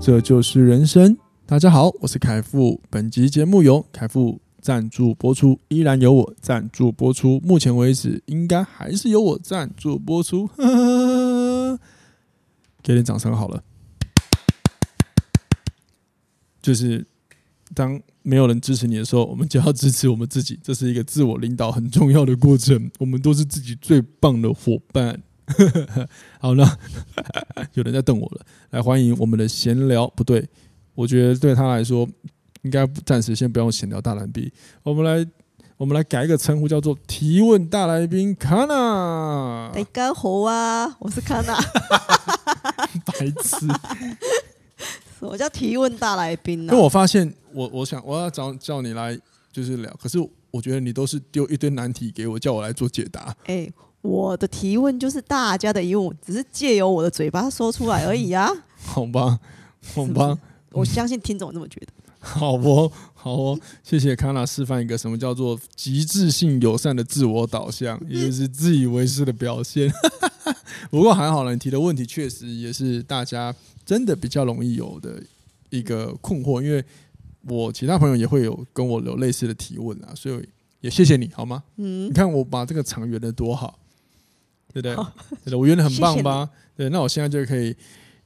这就是人生。大家好，我是凯富。本集节目由凯富赞助播出，依然由我赞助播出。目前为止，应该还是由我赞助播出。给点掌声好了。就是当没有人支持你的时候，我们就要支持我们自己。这是一个自我领导很重要的过程。我们都是自己最棒的伙伴。好了，有人在瞪我了。来，欢迎我们的闲聊，不对，我觉得对他来说，应该暂时先不用闲聊大来宾。我们来，我们来改一个称呼，叫做提问大来宾卡娜。大家好啊，我是卡娜。白痴，什么叫提问大来宾呢？因为我发现，我我想我要找叫你来就是聊，可是我觉得你都是丢一堆难题给我，叫我来做解答。哎。我的提问就是大家的疑问，只是借由我的嘴巴说出来而已啊。好吧，好吧，我相信听众这么觉得。好哦，好哦，谢谢康娜示范一个什么叫做极致性友善的自我导向，也就是自以为是的表现。不过还好了，你提的问题确实也是大家真的比较容易有的一个困惑，因为我其他朋友也会有跟我有类似的提问啊，所以也谢谢你好吗？嗯，你看我把这个场圆的多好。对不对？对的，我觉得很棒吧？对，那我现在就可以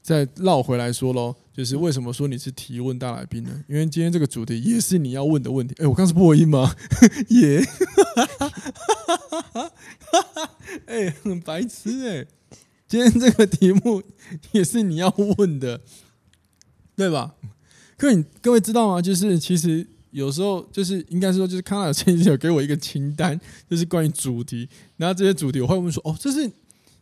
再绕回来说喽，就是为什么说你是提问大来宾呢？因为今天这个主题也是你要问的问题。哎，我刚是破音吗？耶！哎，很白痴哎！今天这个题目也是你要问的，对吧？各位各位知道吗？就是其实。有时候就是应该说，就是康老师有给我一个清单，就是关于主题。然后这些主题我会问说：“哦，这是？”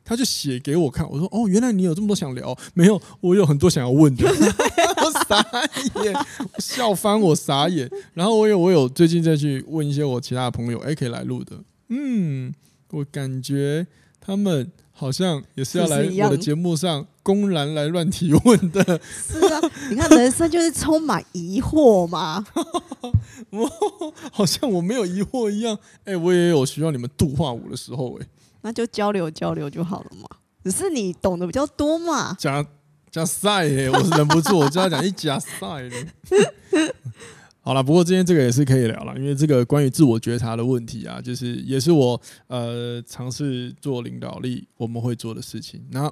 他就写给我看。我说：“哦，原来你有这么多想聊。”没有，我有很多想要问的。我傻眼，笑翻我傻眼。然后我有我有最近再去问一些我其他的朋友，哎，可以来录的。嗯，我感觉他们。好像也是要来我的节目上公然来乱提问的。是啊，你看人生就是充满疑惑嘛。我 好像我没有疑惑一样。哎、欸，我也有需要你们度化我的时候哎、欸。那就交流交流就好了嘛。只是你懂得比较多嘛。加加赛哎，我是忍不住，我就要讲一加赛好了，不过今天这个也是可以聊了，因为这个关于自我觉察的问题啊，就是也是我呃尝试做领导力我们会做的事情。那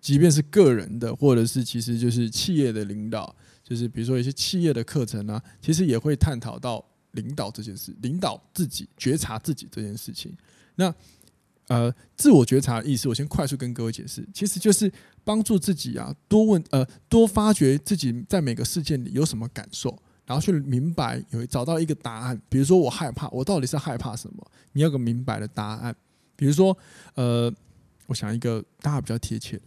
即便是个人的，或者是其实就是企业的领导，就是比如说一些企业的课程啊，其实也会探讨到领导这件事，领导自己觉察自己这件事情。那呃，自我觉察的意思，我先快速跟各位解释，其实就是帮助自己啊，多问呃，多发掘自己在每个事件里有什么感受。然后去明白，有找到一个答案。比如说，我害怕，我到底是害怕什么？你要个明白的答案。比如说，呃，我想一个大家比较贴切。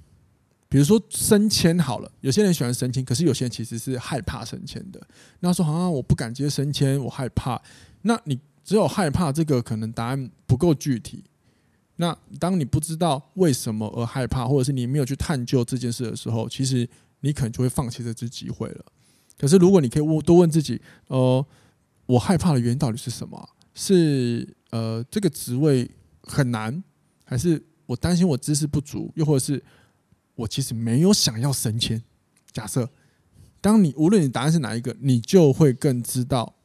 比如说升迁好了，有些人喜欢升迁，可是有些人其实是害怕升迁的。那说好像我不敢接升迁，我害怕。那你只有害怕这个，可能答案不够具体。那当你不知道为什么而害怕，或者是你没有去探究这件事的时候，其实你可能就会放弃这次机会了。可是，如果你可以问多问自己，呃，我害怕的原因到底是什么？是呃，这个职位很难，还是我担心我知识不足，又或者是我其实没有想要升迁？假设，当你无论你答案是哪一个，你就会更知道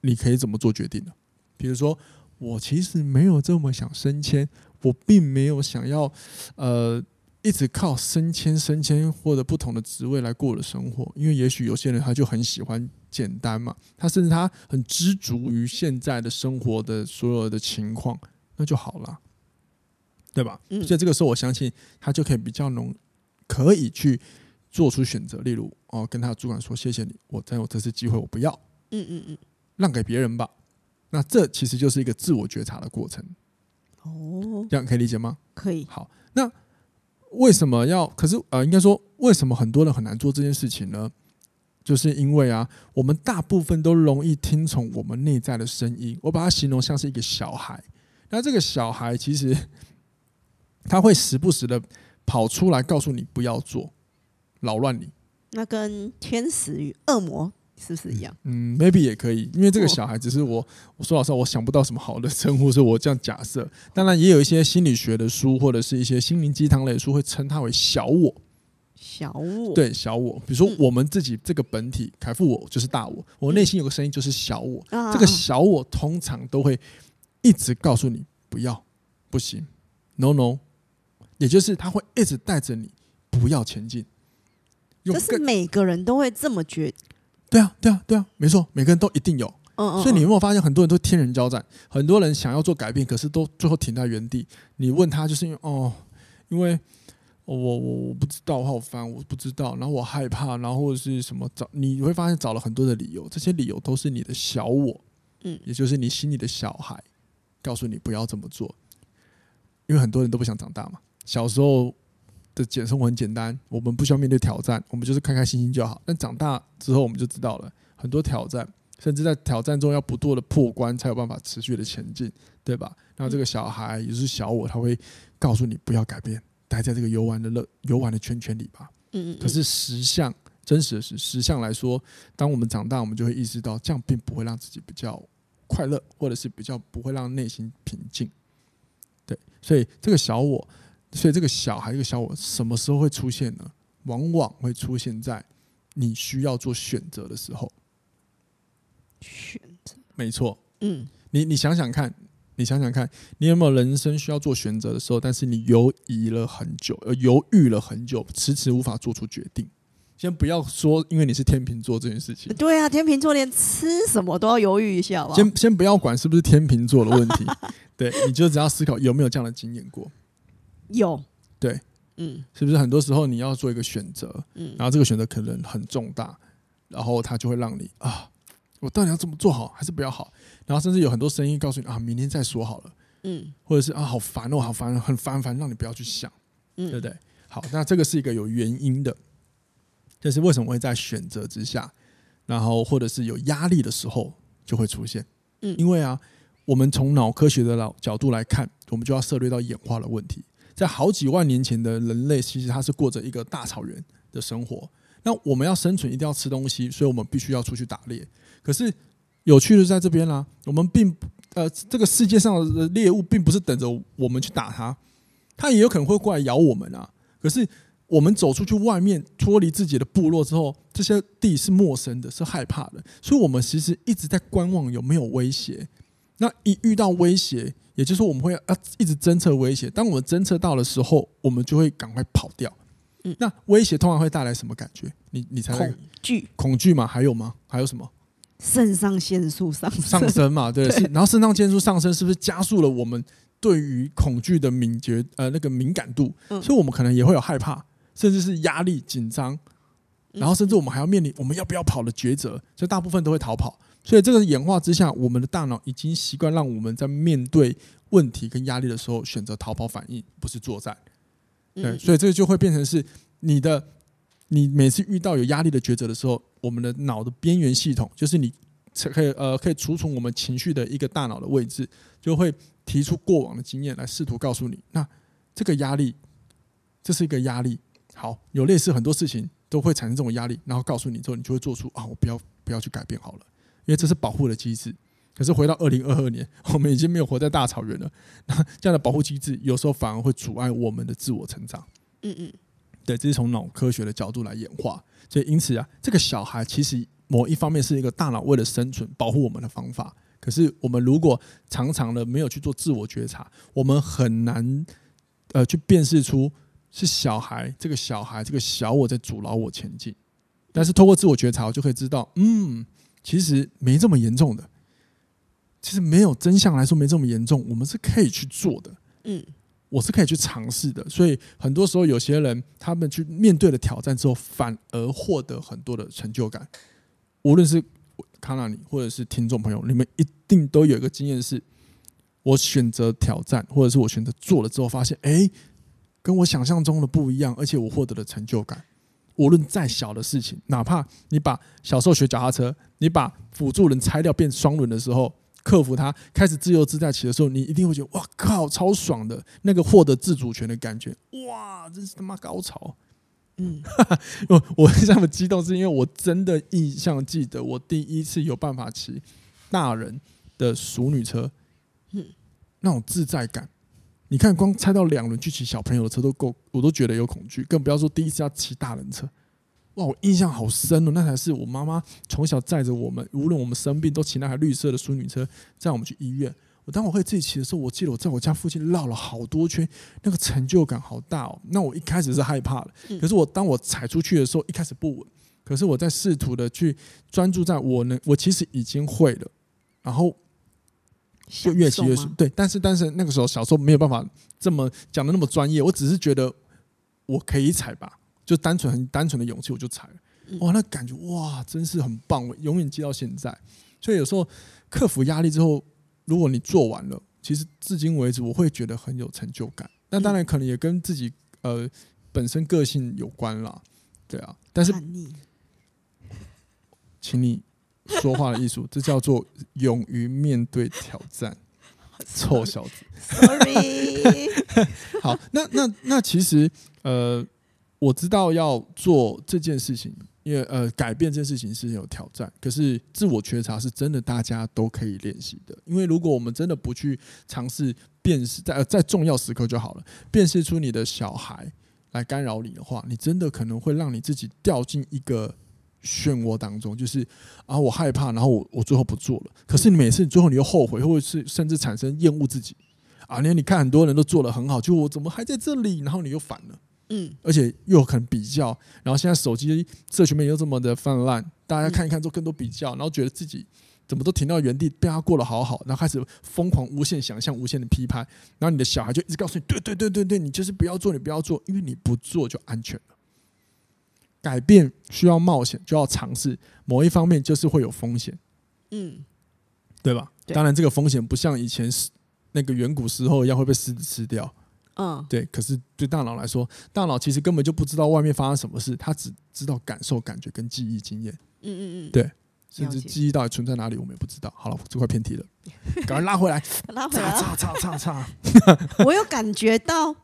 你可以怎么做决定了。比如说，我其实没有这么想升迁，我并没有想要呃。一直靠升迁、升迁或者不同的职位来过的生活，因为也许有些人他就很喜欢简单嘛，他甚至他很知足于现在的生活的所有的情况，那就好了，对吧？嗯。所以这个时候，我相信他就可以比较能可以去做出选择，例如哦，跟他的主管说：“谢谢你，我再有这次机会，我不要。”嗯嗯嗯，让给别人吧。那这其实就是一个自我觉察的过程。哦，这样可以理解吗？可以。好，那。为什么要？可是呃，应该说，为什么很多人很难做这件事情呢？就是因为啊，我们大部分都容易听从我们内在的声音。我把它形容像是一个小孩，那这个小孩其实 他会时不时的跑出来告诉你不要做，扰乱你。那跟天使与恶魔是不是一样？嗯，maybe 也可以，因为这个小孩只是我，我说老实话，我想不到什么好的称呼，所以我这样假设。当然，也有一些心理学的书或者是一些心灵鸡汤类的书会称它为小我。小我对小我，比如说我们自己这个本体，凯富我就是大我，我内心有个声音就是小我。这个小我通常都会一直告诉你不要，不行，no no，也就是他会一直带着你不要前进。这是每个人都会这么觉得。对啊，对啊，对啊，没错，每个人都一定有。嗯嗯。所以你有没有发现，很多人都天人交战，很多人想要做改变，可是都最后停在原地。你问他，就是因为哦，因为。我我我不知道，我好烦，我不知道，然后我害怕，然后或者是什么找，你会发现找了很多的理由，这些理由都是你的小我，嗯，也就是你心里的小孩，告诉你不要这么做，因为很多人都不想长大嘛。小时候的简生活很简单，我们不需要面对挑战，我们就是开开心心就好。但长大之后，我们就知道了很多挑战，甚至在挑战中要不断的破关，才有办法持续的前进，对吧？然后这个小孩也就是小我，他会告诉你不要改变。待在这个游玩的乐游玩的圈圈里吧。嗯嗯。可是实相真实的是实相来说，当我们长大，我们就会意识到，这样并不会让自己比较快乐，或者是比较不会让内心平静。对，所以这个小我，所以这个小孩，这个小我，什么时候会出现呢？往往会出现在你需要做选择的时候。选择。没错。嗯。你你想想看。你想想看，你有没有人生需要做选择的时候，但是你犹疑了很久，呃，犹豫了很久，迟迟无法做出决定。先不要说，因为你是天秤座这件事情。对啊，天秤座连吃什么都要犹豫一下吧。先先不要管是不是天秤座的问题，对，你就只要思考有没有这样的经验过。有。对，嗯，是不是很多时候你要做一个选择，嗯，然后这个选择可能很重大，然后它就会让你啊。我到底要怎么做好，还是不要好？然后甚至有很多声音告诉你啊，明天再说好了。嗯，或者是啊，好烦哦，好烦，很烦烦，让你不要去想，嗯，对不对？好，那这个是一个有原因的，就是为什么会在选择之下，然后或者是有压力的时候就会出现。嗯，因为啊，我们从脑科学的角角度来看，我们就要涉猎到演化的问题。在好几万年前的人类，其实他是过着一个大草原的生活。那我们要生存，一定要吃东西，所以我们必须要出去打猎。可是有趣的是在这边啦、我们并呃，这个世界上的猎物并不是等着我们去打它，它也有可能会过来咬我们啊。可是我们走出去外面，脱离自己的部落之后，这些地是陌生的，是害怕的，所以我们其实一直在观望有没有威胁。那一遇到威胁，也就是说我们会啊一直侦测威胁。当我们侦测到的时候，我们就会赶快跑掉。嗯，那威胁通常会带来什么感觉？你你猜，猜？恐惧？恐惧吗？还有吗？还有什么？肾上腺素上升上升嘛，对，对，然后肾上腺素上升是不是加速了我们对于恐惧的敏觉呃那个敏感度？嗯，所以我们可能也会有害怕，甚至是压力紧张，然后甚至我们还要面临我们要不要跑的抉择，所以大部分都会逃跑。所以这个演化之下，我们的大脑已经习惯让我们在面对问题跟压力的时候选择逃跑反应，不是作战。对，所以这个就会变成是你的。你每次遇到有压力的抉择的时候，我们的脑的边缘系统，就是你可以呃可以储存我们情绪的一个大脑的位置，就会提出过往的经验来试图告诉你，那这个压力，这是一个压力。好，有类似很多事情都会产生这种压力，然后告诉你之后，你就会做出啊，我不要不要去改变好了，因为这是保护的机制。可是回到二零二二年，我们已经没有活在大草原了，那这样的保护机制有时候反而会阻碍我们的自我成长。嗯嗯。对，这是从脑科学的角度来演化，所以因此啊，这个小孩其实某一方面是一个大脑为了生存保护我们的方法。可是我们如果常常的没有去做自我觉察，我们很难呃去辨识出是小孩这个小孩这个小我在阻挠我前进。但是通过自我觉察，我就可以知道，嗯，其实没这么严重的，其实没有真相来说没这么严重，我们是可以去做的。嗯。我是可以去尝试的，所以很多时候有些人他们去面对了挑战之后，反而获得很多的成就感。无论是康纳尼或者是听众朋友，你们一定都有一个经验是：我选择挑战，或者是我选择做了之后，发现哎，跟我想象中的不一样，而且我获得了成就感。无论再小的事情，哪怕你把小时候学脚踏车，你把辅助轮拆掉变双轮的时候，克服它，开始自由自在骑的时候，你一定会觉得哇靠，超爽的那个获得自主权的感觉，哇，真是他妈高潮！嗯，我我这么激动，是因为我真的印象记得，我第一次有办法骑大人的熟女车，嗯，那种自在感。你看，光拆到两轮去骑小朋友的车都够，我都觉得有恐惧，更不要说第一次要骑大人车。哇，我印象好深哦，那才是我妈妈从小载着我们，无论我们生病都骑那台绿色的淑女车载我们去医院。我当我会自己骑的时候，我记得我在我家附近绕了好多圈，那个成就感好大哦。那我一开始是害怕的，可是我当我踩出去的时候，一开始不稳，可是我在试图的去专注在我能，我其实已经会了，然后。就越骑越顺，对，但是但是那个时候小时候没有办法这么讲的那么专业，我只是觉得我可以踩吧，就单纯很单纯的勇气我就踩了，哇，那感觉哇真是很棒，我永远记到现在。所以有时候克服压力之后，如果你做完了，其实至今为止我会觉得很有成就感。那当然可能也跟自己呃本身个性有关啦，对啊，但是，请你。说话的艺术，这叫做勇于面对挑战。臭小子，Sorry。好，那那那其实呃，我知道要做这件事情，因为呃，改变这件事情是有挑战。可是自我觉察是真的，大家都可以练习的。因为如果我们真的不去尝试辨识，在呃在重要时刻就好了，辨识出你的小孩来干扰你的话，你真的可能会让你自己掉进一个。漩涡当中，就是啊，我害怕，然后我我最后不做了。可是你每次最后你又后悔，或者是甚至产生厌恶自己啊。你看，你看很多人都做的很好，就我怎么还在这里？然后你又反了，嗯，而且又很比较。然后现在手机社群媒体又这么的泛滥，大家看一看做更多比较，然后觉得自己怎么都停到原地，被他过得好好，然后开始疯狂无限想象、无限的批判。然后你的小孩就一直告诉你：对对对对对，你就是不要做，你不要做，因为你不做就安全了。改变需要冒险，就要尝试。某一方面就是会有风险，嗯，对吧？对。当然，这个风险不像以前是那个远古时候一样会被狮子吃掉，嗯，对。可是对大脑来说，大脑其实根本就不知道外面发生什么事，它只知道感受、感觉跟记忆经验。嗯嗯嗯，对。甚至记忆到底存在哪里，我们也不知道。好了，这块偏题了，赶快拉回来，拉回来。擦擦擦擦。我有感觉到，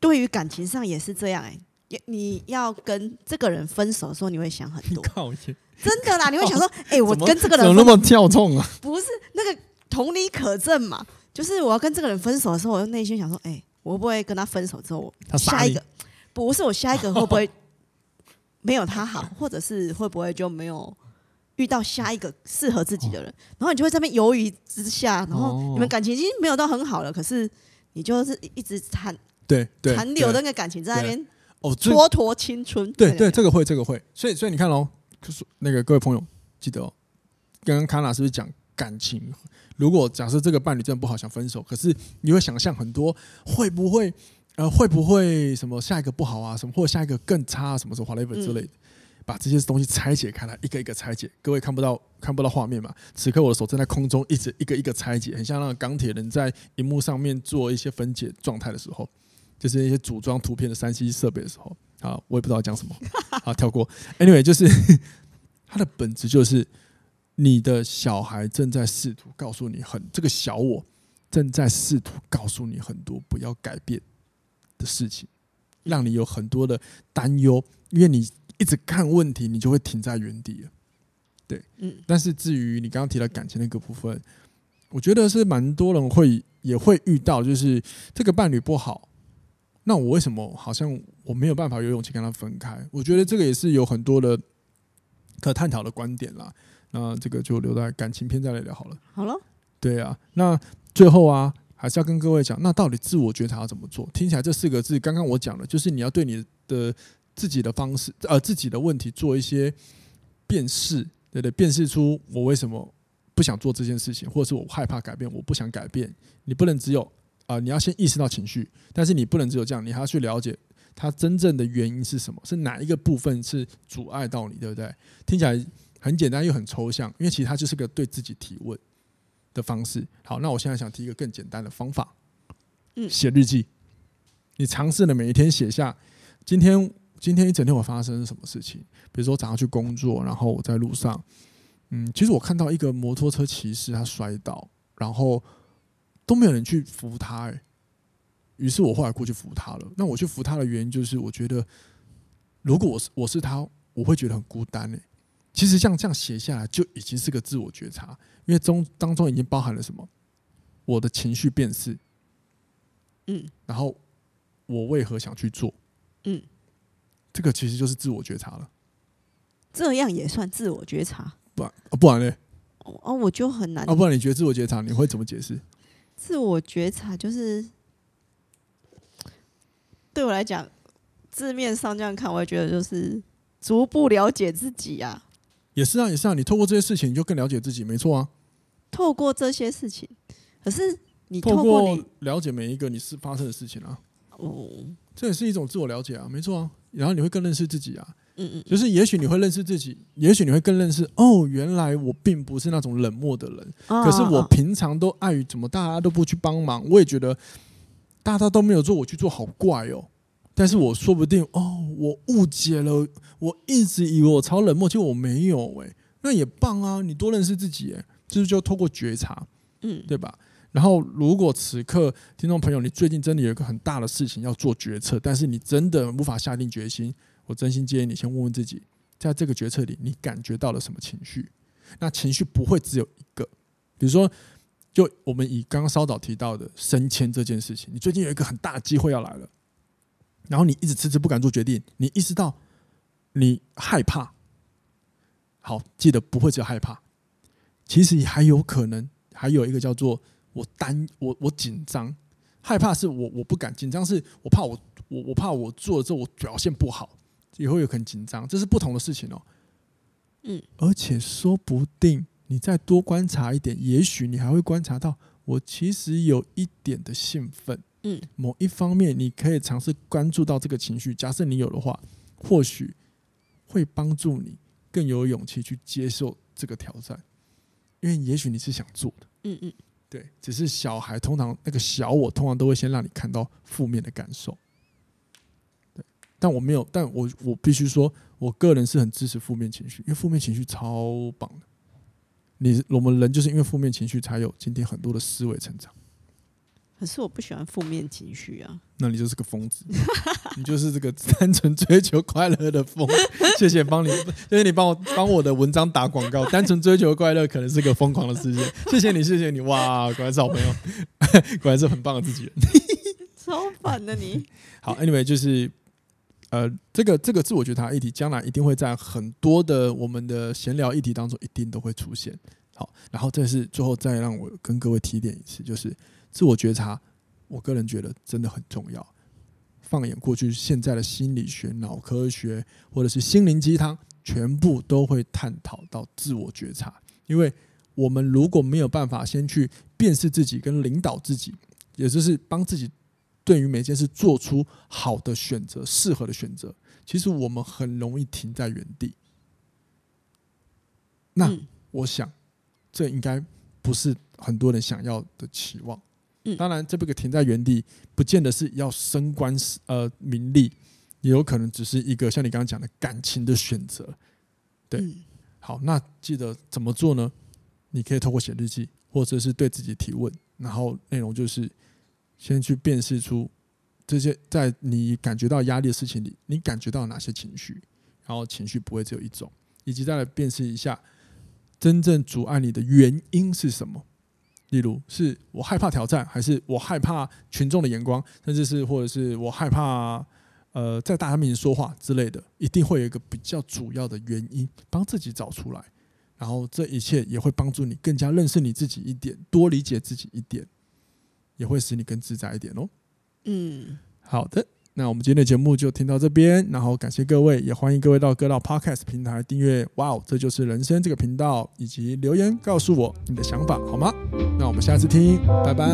对于感情上也是这样哎、欸。你要跟这个人分手的时候，你会想很多，真的啦，你会想说，哎、欸，我跟这个人怎么那么跳痛啊？不是那个同理可证嘛？就是我要跟这个人分手的时候，我内心想说，哎、欸，我会不会跟他分手之后，他下一个不是我下一个会不会没有他好，或者是会不会就没有遇到下一个适合自己的人？然后你就会在那边犹豫之下，然后你们感情已经没有到很好了，可是你就是一直残对残留的那个感情在那边。哦，蹉跎青春。对对，这个会，这个会。所以，所以你看喽，就是那个各位朋友，记得哦，刚刚卡娜是不是讲感情？如果假设这个伴侣真的不好，想分手，可是你会想象很多，会不会呃，会不会什么下一个不好啊，什么或者下一个更差啊，什么什么 whatever 之类的，把这些东西拆解开来，一个一个拆解。各位看不到看不到画面嘛？此刻我的手正在空中，一直一个一个拆解，很像那个钢铁人在荧幕上面做一些分解状态的时候。就是一些组装图片的三 C 设备的时候，啊，我也不知道讲什么，啊，跳过。Anyway，就是它的本质就是你的小孩正在试图告诉你很，这个小我正在试图告诉你很多不要改变的事情，让你有很多的担忧，因为你一直看问题，你就会停在原地了。对，嗯。但是至于你刚刚提到感情那个部分，我觉得是蛮多人会也会遇到，就是这个伴侣不好。那我为什么好像我没有办法有勇气跟他分开？我觉得这个也是有很多的可探讨的观点啦。那这个就留在感情篇再来聊好了。好了，对啊。那最后啊，还是要跟各位讲，那到底自我觉察要怎么做？听起来这四个字，刚刚我讲了，就是你要对你的自己的方式，呃，自己的问题做一些辨识，对不对，辨识出我为什么不想做这件事情，或者是我害怕改变，我不想改变。你不能只有。啊、呃，你要先意识到情绪，但是你不能只有这样，你还要去了解它真正的原因是什么，是哪一个部分是阻碍到你，对不对？听起来很简单又很抽象，因为其实它就是个对自己提问的方式。好，那我现在想提一个更简单的方法，嗯，写日记。你尝试了每一天写下，今天今天一整天我发生什么事情？比如说早上去工作，然后我在路上，嗯，其实我看到一个摩托车骑士他摔倒，然后都没有人去扶他，哎，于是我后来过去扶他了。那我去扶他的原因就是，我觉得如果我是我是他，我会觉得很孤单，哎。其实像这样写下来就已经是个自我觉察，因为中当中已经包含了什么？我的情绪辨识，嗯，然后我为何想去做，嗯，这个其实就是自我觉察了。这样也算自我觉察？不然，不然呢？哦，我就很难。哦，不然你觉得自我觉察你会怎么解释？自我觉察就是对我来讲，字面上这样看，我也觉得就是逐步了解自己呀。也是啊，也是啊，你透过这些事情，你就更了解自己，没错啊。透过这些事情，可是你透过，你透过了解每一个你是发生的事情啊，哦，这也是一种自我了解啊，没错啊。然后你会更认识自己啊，嗯嗯，就是也许你会认识自己，也许你会更认识哦，原来我并不是那种冷漠的人，哦、可是我平常都碍于怎么大家都不去帮忙，我也觉得大家都没有做，我去做好怪哦。但是我说不定哦，我误解了，我一直以为我超冷漠，结果我没有诶、欸，那也棒啊，你多认识自己诶、欸，就是就透过觉察，嗯，对吧？然后如果此刻听众朋友，你最近真的有一个很大的事情要做决策，但是你真的无法下定决心，我真心建议你先问问自己，在这个决策里你感觉到了什么情绪？那情绪不会只有一个，比如说，就我们以刚刚稍早提到的升迁这件事情，你最近有一个很大的机会要来了。然后你一直迟迟不敢做决定，你意识到你害怕。好，记得不会只有害怕，其实你还有可能还有一个叫做我担我我紧张，害怕是我我不敢，紧张是我怕我我我怕我做了之后我表现不好，也会有很紧张，这是不同的事情哦。嗯，而且说不定你再多观察一点，也许你还会观察到我其实有一点的兴奋。嗯，某一方面你可以尝试关注到这个情绪，假设你有的话，或许会帮助你更有勇气去接受这个挑战，因为也许你是想做的，嗯嗯，对，只是小孩通常那个小我通常都会先让你看到负面的感受，对，但我没有，但我我必须说，我个人是很支持负面情绪，因为负面情绪超棒的，你我们人就是因为负面情绪才有今天很多的思维成长。可是我不喜欢负面情绪啊！那你就是个疯子，你就是这个 单纯追求快乐的疯。谢谢帮你，谢谢你帮我帮我的文章打广告。单纯追求快乐可能是个疯狂的世界。谢谢你，谢谢你，哇，果然是好朋友，果然是很棒的自己人。超烦的你。好，Anyway，就是呃，这个这个自我觉察议题，将来一定会在很多的我们的闲聊议题当中，一定都会出现。好，然后这是最后再让我跟各位提点一次，就是。自我觉察，我个人觉得真的很重要。放眼过去，现在的心理学、脑科学或者是心灵鸡汤，全部都会探讨到自我觉察。因为我们如果没有办法先去辨识自己跟领导自己，也就是帮自己对于每件事做出好的选择、适合的选择，其实我们很容易停在原地。那我想，这应该不是很多人想要的期望。嗯，当然，这个停在原地，不见得是要升官呃名利，也有可能只是一个像你刚刚讲的感情的选择。对，嗯、好，那记得怎么做呢？你可以透过写日记，或者是对自己提问，然后内容就是先去辨识出这些在你感觉到压力的事情里，你感觉到哪些情绪，然后情绪不会只有一种，以及再来辨识一下真正阻碍你的原因是什么。例如，是我害怕挑战，还是我害怕群众的眼光，甚至是或者是我害怕呃在大家面前说话之类的，一定会有一个比较主要的原因，帮自己找出来，然后这一切也会帮助你更加认识你自己一点，多理解自己一点，也会使你更自在一点哦。嗯，好的，那我们今天的节目就听到这边，然后感谢各位，也欢迎各位到各大 podcast 平台订阅。哇哦，这就是人生这个频道，以及留言告诉我你的想法好吗？那我们下次听，拜拜。